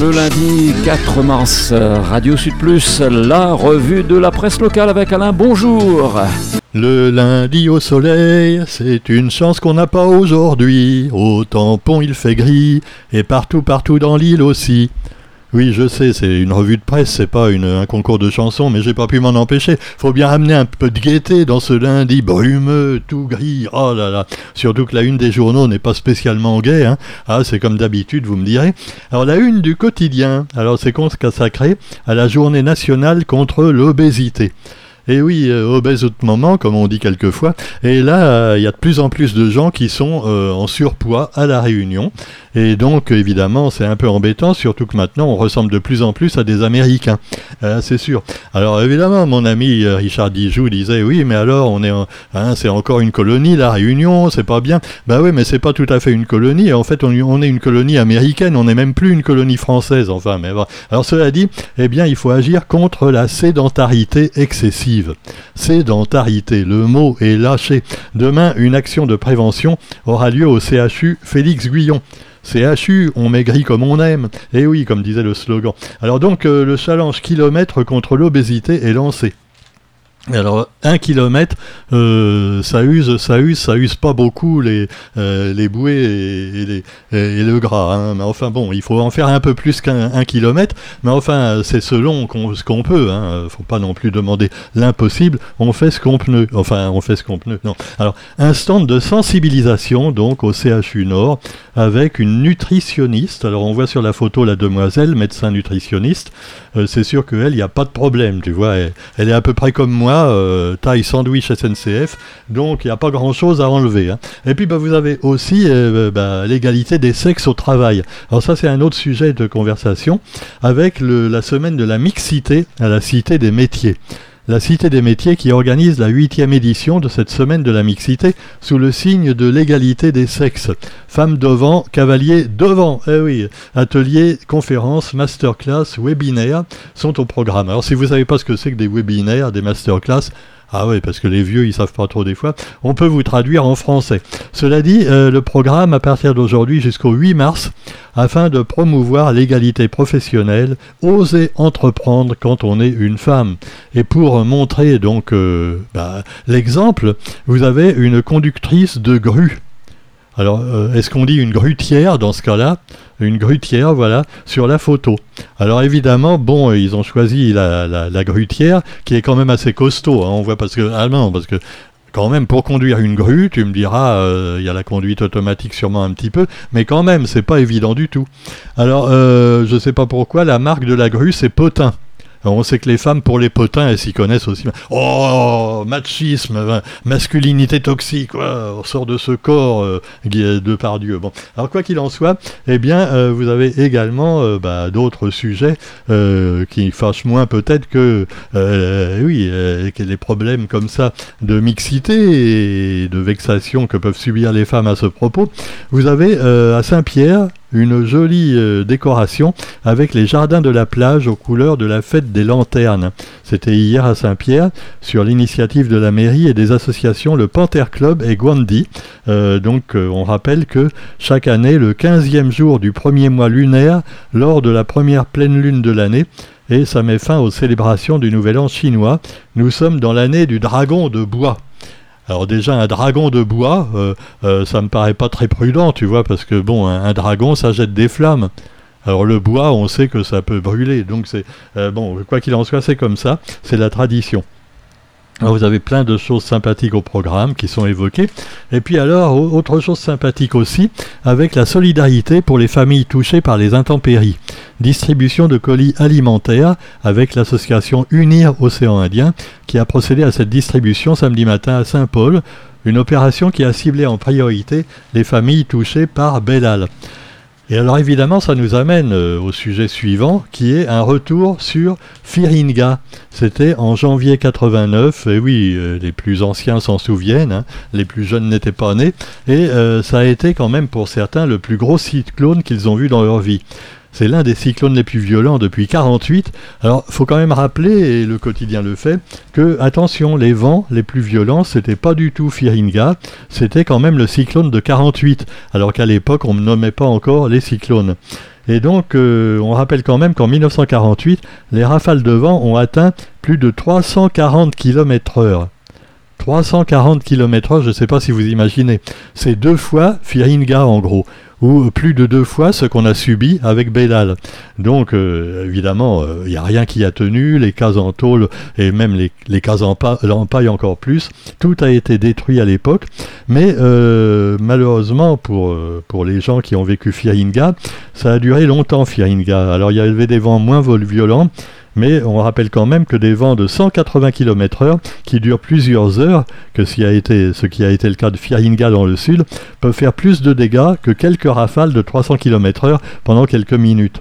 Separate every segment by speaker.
Speaker 1: Le lundi 4 mars, Radio Sud Plus, la revue de la presse locale avec Alain. Bonjour.
Speaker 2: Le lundi au soleil, c'est une chance qu'on n'a pas aujourd'hui. Au tampon il fait gris, et partout, partout dans l'île aussi. Oui, je sais, c'est une revue de presse, c'est pas un concours de chansons, mais j'ai pas pu m'en empêcher. Faut bien amener un peu de gaieté dans ce lundi brumeux, tout gris. Oh là là. Surtout que la une des journaux n'est pas spécialement gaie. Hein. Ah, c'est comme d'habitude, vous me direz. Alors la une du quotidien. Alors c'est consacré à la journée nationale contre l'obésité. Et oui, euh, obèse moment, comme on dit quelquefois. Et là, euh, il y a de plus en plus de gens qui sont euh, en surpoids à la Réunion. Et donc, évidemment, c'est un peu embêtant, surtout que maintenant, on ressemble de plus en plus à des Américains. c'est sûr. Alors, évidemment, mon ami Richard Dijoux disait, oui, mais alors, on est, hein, c'est encore une colonie, la Réunion, c'est pas bien. Bah oui, mais c'est pas tout à fait une colonie. En fait, on, on est une colonie américaine, on n'est même plus une colonie française. Enfin, mais bon. Alors, cela dit, eh bien, il faut agir contre la sédentarité excessive. Sédentarité, le mot est lâché. Demain, une action de prévention aura lieu au CHU Félix Guyon. CHU, on maigrit comme on aime. Eh oui, comme disait le slogan. Alors donc, euh, le challenge kilomètre contre l'obésité est lancé. Alors un kilomètre, euh, ça use, ça use, ça use pas beaucoup les euh, les bouées et, les, le gras. Hein. Mais enfin bon, il faut en faire un peu plus qu'un kilomètre. Mais enfin, c'est selon ce qu'on peut. Hein. Faut pas non plus demander l'impossible. On fait ce qu'on peut. Enfin, on fait ce qu'on peut. Non. Alors un stand de sensibilisation donc au CHU Nord avec une nutritionniste. Alors on voit sur la photo la demoiselle médecin nutritionniste. Euh, c'est sûr qu'elle, il n'y a pas de problème. Tu vois, elle est à peu près comme moi euh, taille sandwich SNCF, donc il n'y a pas grand-chose à enlever. Hein. Et puis bah, vous avez aussi euh, bah, l'égalité des sexes au travail. Alors ça c'est un autre sujet de conversation avec la semaine de la mixité à la Cité des métiers la Cité des métiers qui organise la huitième édition de cette semaine de la mixité sous le signe de l'égalité des sexes. Femmes devant, cavaliers devant. Eh oui, ateliers, conférences, masterclass, webinaires sont au programme. Alors si vous ne savez pas ce que c'est que des webinaires, des masterclass, ah oui, parce que les vieux, ils savent pas trop des fois. On peut vous traduire en français. Cela dit, euh, le programme à partir d'aujourd'hui jusqu'au 8 mars, afin de promouvoir l'égalité professionnelle, oser entreprendre quand on est une femme. Et pour montrer donc euh, bah, l'exemple, vous avez une conductrice de grue. Alors, euh, est-ce qu'on dit une grutière dans ce cas-là? Une grutière, voilà, sur la photo. Alors évidemment, bon, euh, ils ont choisi la, la, grutière, qui est quand même assez costaud. Hein, on voit parce que allemand, parce que quand même, pour conduire une grue, tu me diras, euh, il y a la conduite automatique sûrement un petit peu, mais quand même, c'est pas évident du tout. Alors, je sais pas pourquoi, la marque de la grue, c'est Potin on sait que les femmes, pour les potins, elles s'y connaissent aussi. Oh, machisme, masculinité toxique, on sort de ce corps euh, de par Dieu. Bon, alors quoi qu'il en soit, eh bien, euh, vous avez également euh, bah, d'autres sujets qui fâchent moins peut-être que, oui, que les problèmes comme ça de mixité et de vexation que peuvent subir les femmes à ce propos. Vous avez à Saint-Pierre une jolie euh, décoration avec les jardins de la plage aux couleurs de la fête des lanternes. C'était hier à Saint-Pierre sur l'initiative de la mairie et des associations le Panther Club et Gwandi. Euh, donc euh, on rappelle que chaque année, le 15e jour du premier mois lunaire, lors de la première pleine lune de l'année, et ça met fin aux célébrations du Nouvel An chinois, nous sommes dans l'année du dragon de bois. Alors déjà un dragon de bois, euh, euh, ça me paraît pas très prudent, tu vois, parce que bon, un, dragon, ça jette des flammes. Alors le bois, on sait que ça peut brûler, donc c'est euh, bon, quoi qu'il en soit, c'est comme ça, c'est la tradition. Vous avez plein de choses sympathiques au programme qui sont évoquées. Et puis alors, autre chose sympathique aussi, avec la solidarité pour les familles touchées par les intempéries distribution de colis alimentaires avec l'association Unir Océan Indien qui a procédé à cette distribution samedi matin à Saint-Paul, une opération qui a ciblé en priorité les familles touchées par Belal. Et alors évidemment, ça nous amène euh, au sujet suivant, qui est un retour sur Firinga. C'était en janvier 89, et oui, euh, les plus anciens s'en souviennent, hein, les plus jeunes n'étaient pas nés, et euh, ça a été quand même pour certains le plus gros cyclone qu'ils ont vu dans leur vie. C'est l'un des cyclones les plus violents depuis 48. Alors, faut quand même rappeler, et le quotidien le fait, que, attention, les vents les plus violents, c'était pas du tout Firinga, c'était quand même le cyclone de 48, alors qu'à l'époque, on ne nommait pas encore les cyclones. Et donc, euh, on rappelle quand même qu'en 1948, les rafales de vent ont atteint plus de 340 km/h. 340 km/h, je ne sais pas si vous imaginez. C'est deux fois Firinga en gros ou plus de deux fois ce qu'on a subi avec Bellal. Donc euh, évidemment, il euh, n'y a rien qui a tenu, les cases en tôle et même les, cases en paille encore plus, tout a été détruit à l'époque, mais euh, malheureusement pour, pour les gens qui ont vécu Firinga, ça a duré longtemps Firinga. Alors il y avait des vents moins violents, mais on rappelle quand même que des vents de 180 km/h qui durent plusieurs heures, que ce qui a été, le cas de Firinga dans le sud, peuvent faire plus de dégâts que quelques rafales de 300 km/h pendant quelques minutes.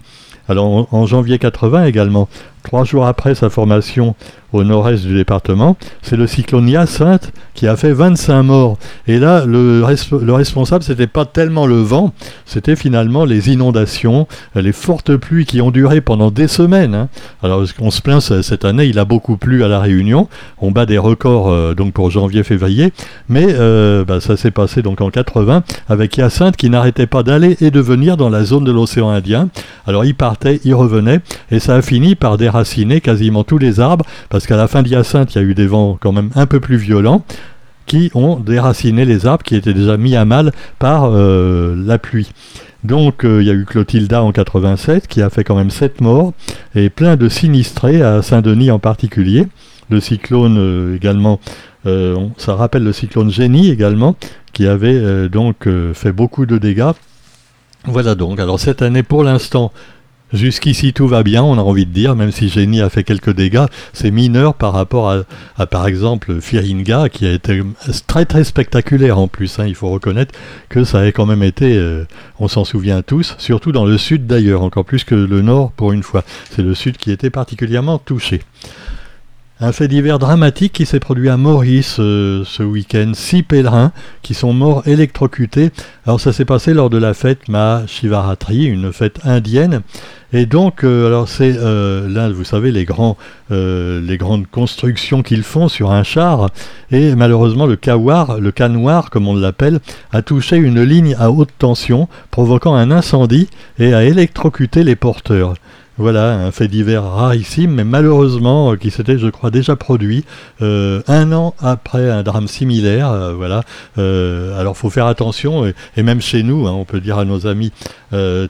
Speaker 2: Alors en janvier 80 également, trois jours après sa formation au nord-est du département, c'est le cyclone Hyacinthe qui a fait 25 morts. Et là, le, le responsable, pas tellement le vent, c'était finalement les inondations, les fortes pluies qui ont duré pendant des semaines. Hein. Alors, on se plaint cette année, il a beaucoup plu à la Réunion. On bat des records euh, donc pour janvier-février, mais euh, bah, ça s'est passé donc en 80 avec Hyacinthe qui n'arrêtait pas d'aller et de venir dans la zone de l'océan Indien. Alors, il partait, il revenait, et ça a fini par déraciner quasiment tous les arbres parce qu'à la fin d'Hyacinthe, il y a eu des vents quand même un peu plus violents qui ont déraciné les arbres qui étaient déjà mis à mal par euh, la pluie. Donc euh, il y a eu Clotilda en 87 qui a fait quand même 7 morts et plein de sinistrés à Saint-Denis en particulier. Le cyclone euh, également, ça rappelle le cyclone Génie également qui avait donc fait beaucoup de dégâts. Voilà donc, alors cette année pour l'instant Jusqu'ici tout va bien, on a envie de dire, même si Génie a fait quelques dégâts, c'est mineur par rapport à, par exemple Firinga qui a été très très spectaculaire en plus. Hein. il faut reconnaître que ça a quand même été, euh, on s'en souvient tous, surtout dans le sud d'ailleurs, encore plus que le nord pour une fois. C'est le sud qui était particulièrement touché. Un fait divers dramatique qui s'est produit à Maurice euh, ce week-end. Six pèlerins qui sont morts électrocutés. Alors ça s'est passé lors de la fête Mahashivaratri, une fête indienne. Et donc, euh, alors c'est euh, là, vous savez, les, grandes constructions qu'ils font sur un char. Et malheureusement, le kawar, le canoir, comme on l'appelle, a touché une ligne à haute tension, provoquant un incendie et a électrocuté les porteurs. Voilà, un fait divers rarissime, mais malheureusement, euh, qui s'était, je crois, déjà produit euh, un an après un drame similaire. Euh, voilà. alors, faut faire attention, et, même chez nous, hein, on peut dire à nos amis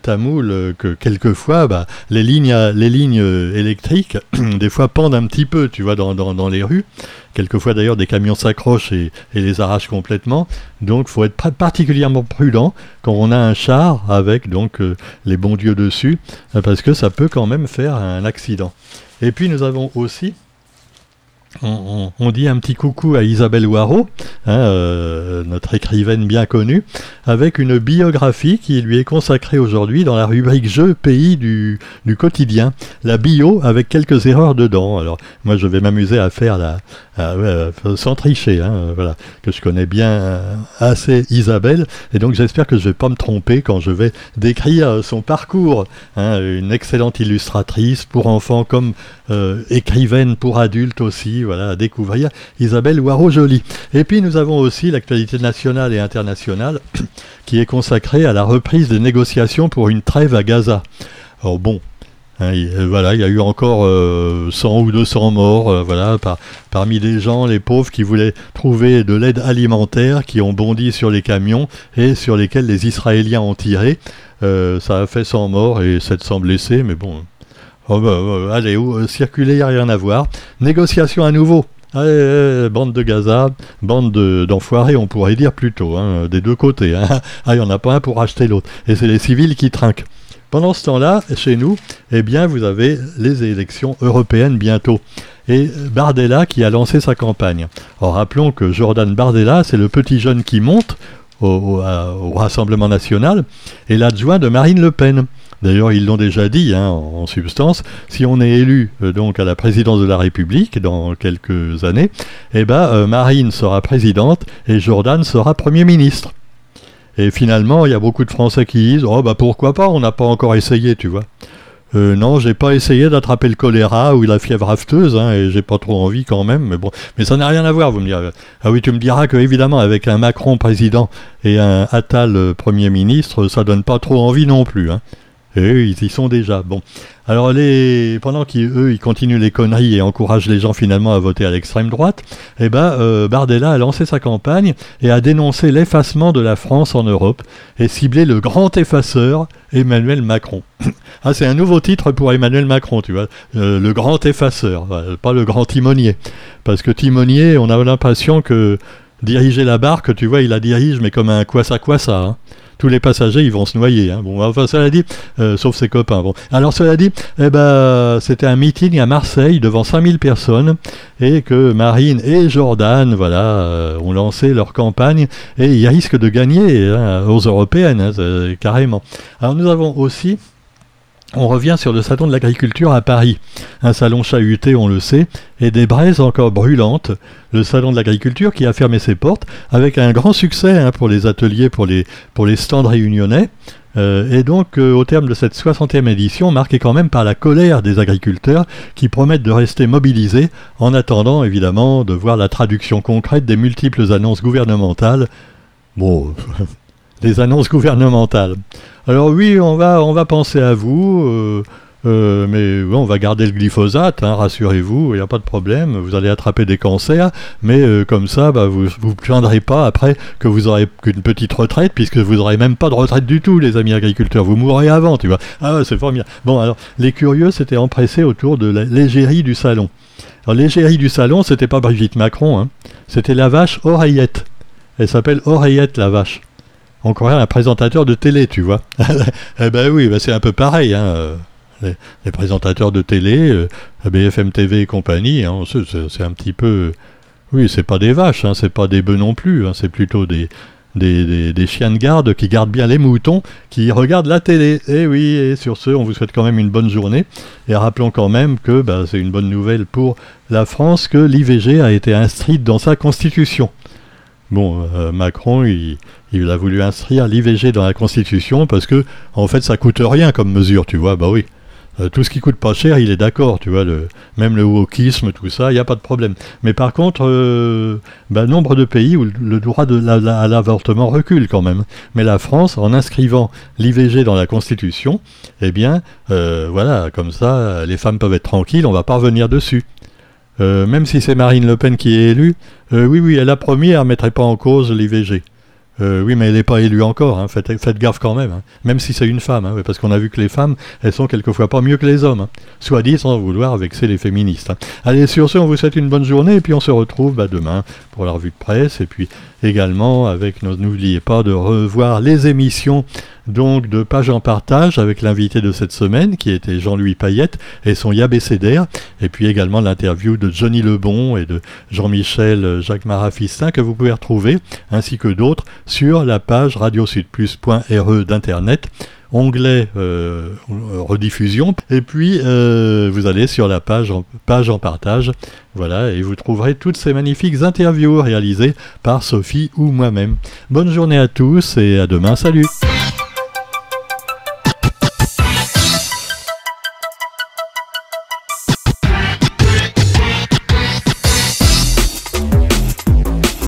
Speaker 2: tamouls que quelquefois, bah, les lignes, les lignes électriques, des fois pendent un petit peu, tu vois, dans, dans les rues. Quelquefois d'ailleurs des camions s'accrochent et, les arrachent complètement. Donc il faut être particulièrement prudent quand on a un char avec donc euh, les bons dieux dessus, euh, parce que ça peut quand même faire un accident. Et puis nous avons aussi on, dit un petit coucou à Isabelle Waro, hein, euh, notre écrivaine bien connue, avec une biographie qui lui est consacrée aujourd'hui dans la rubrique Jeux pays du, quotidien. La bio avec quelques erreurs dedans. Alors moi je vais m'amuser à faire la, sans tricher, hein, voilà, que je connais bien euh, assez Isabelle, et donc j'espère que je ne vais pas me tromper quand je vais décrire son parcours. Hein, une excellente illustratrice pour enfants comme euh, écrivaine pour adultes aussi voilà, à découvrir, Isabelle Waro-Joly. Et puis nous avons aussi l'actualité nationale et internationale qui est consacrée à la reprise des négociations pour une trêve à Gaza. Alors bon, hein, euh, voilà, il y a eu encore 100 euh, ou 200 morts, euh, voilà, parmi les gens, les pauvres qui voulaient trouver de l'aide alimentaire, qui ont bondi sur les camions et sur lesquels les Israéliens ont tiré. ça a fait 100 morts et 700 blessés, mais bon, Oh bah, bah, allez, euh, circuler, il n'y a rien à voir. Négociation à nouveau. Bande de Gaza, bande d'enfoirés, on pourrait dire plutôt, hein, des deux côtés. Hein. Ah, il n'y en a pas un pour acheter l'autre. Et c'est les civils qui trinquent. Pendant ce temps-là, chez nous, eh bien, vous avez les élections européennes bientôt. Et Bardella qui a lancé sa campagne. Alors rappelons que Jordan Bardella, c'est le petit jeune qui monte au, au Rassemblement national et l'adjoint de Marine Le Pen. D'ailleurs, ils l'ont déjà dit hein, en, substance. Si on est élu euh, donc à la présidence de la République dans quelques années, eh ben, euh, Marine sera présidente et Jordan sera premier ministre. Et finalement, il y a beaucoup de Français qui disent Oh, bah pourquoi pas, on n'a pas encore essayé, tu vois. Euh, non, j'ai pas essayé d'attraper le choléra ou la fièvre afteuse, hein, et j'ai pas trop envie quand même, mais bon, mais ça n'a rien à voir, vous me direz. Ah oui, tu me diras que évidemment avec un Macron président et un Attal premier ministre, ça donne pas trop envie non plus. Hein. Et eux, ils y sont déjà. Bon. Alors, les... pendant qu'eux, ils continuent les conneries et encouragent les gens finalement à voter à l'extrême droite, eh ben, euh, Bardella a lancé sa campagne et a dénoncé l'effacement de la France en Europe et ciblé le grand effaceur Emmanuel Macron. ah, c'est un nouveau titre pour Emmanuel Macron, tu vois. Euh, le grand effaceur, pas le grand timonier. Parce que timonier, on a l'impression que diriger la barque, tu vois, il la dirige, mais comme un quoi ça quoi ça. Hein tous les passagers ils vont se noyer. Hein. Bon, enfin, cela dit, euh, sauf ses copains. Bon. Alors, cela dit, eh ben, c'était un meeting à Marseille devant 5000 personnes et que Marine et Jordan voilà, euh, ont lancé leur campagne et ils risquent de gagner hein, aux européennes, hein, carrément. Alors, nous avons aussi on revient sur le salon de l'agriculture à Paris, un salon chahuté, on le sait, et des braises encore brûlantes. Le salon de l'agriculture qui a fermé ses portes avec un grand succès hein, pour les ateliers, pour les, stands réunionnais. Euh, et donc, euh, au terme de cette 60e édition, marquée quand même par la colère des agriculteurs qui promettent de rester mobilisés en attendant évidemment de voir la traduction concrète des multiples annonces gouvernementales. Bon, des annonces gouvernementales. Alors oui, on va, on va penser à vous, euh, euh, mais on va garder le glyphosate, hein, rassurez-vous, il n'y a pas de problème, vous allez attraper des cancers, mais euh, comme ça, bah, vous ne vous pas après que vous aurez qu'une petite retraite, puisque vous n'aurez même pas de retraite du tout, les amis agriculteurs, vous mourrez avant, tu vois. Ah c'est formidable. Bon, alors, les curieux s'étaient empressés autour de l'égérie du salon. Alors l'égérie du salon, c'était pas Brigitte Macron, hein, c'était la vache Oreillette. Elle s'appelle Oreillette la vache encore un présentateur de télé, tu vois. eh ben oui, ben c'est un peu pareil. Hein. Euh, les, présentateurs de télé, euh, BFM TV et compagnie, hein, c'est un petit peu. Oui, c'est pas des vaches, hein, c'est pas des bœufs non plus, hein, c'est plutôt des, chiens de garde qui gardent bien les moutons, qui regardent la télé. Eh oui, et sur ce, on vous souhaite quand même une bonne journée. Et rappelons quand même que bah, c'est une bonne nouvelle pour la France que l'IVG a été inscrite dans sa constitution. Bon, euh, Macron, il, a voulu inscrire l'IVG dans la Constitution parce que, en fait, ça coûte rien comme mesure, tu vois. Bah oui. Euh, tout ce qui coûte pas cher, il est d'accord, tu vois. Le, même le wokisme, tout ça, il n'y a pas de problème. Mais par contre, euh, bah, nombre de pays où le droit à l'avortement recule quand même. Mais la France, en inscrivant l'IVG dans la Constitution, eh bien, voilà, comme ça, les femmes peuvent être tranquilles, on va pas revenir dessus. Euh, même si c'est Marine Le Pen qui est élue, euh, oui, oui, elle a promis, elle ne mettrait pas en cause l'IVG. Euh, oui, mais elle n'est pas élue encore, hein. faites, gaffe quand même, hein. même si c'est une femme, hein, parce qu'on a vu que les femmes, elles sont quelquefois pas mieux que les hommes, soit dit sans vouloir vexer les féministes. Allez, sur ce, on vous souhaite une bonne journée, et puis on se retrouve bah, demain pour la revue de presse, et puis également avec, n'oubliez pas de revoir les émissions donc de Page en Partage avec l'invité de cette semaine qui était Jean-Louis Payette et son Yabécédaire, et puis également l'interview de Johnny Lebon et de Jean-Michel Jacques Marafistin que vous pouvez retrouver, ainsi que d'autres, sur la page radiosudplus.re d'internet. Onglet euh, rediffusion. Et puis euh, vous allez sur la page en, page en partage. Voilà et vous trouverez toutes ces magnifiques interviews réalisées par Sophie ou moi-même. Bonne journée à tous et à demain. Salut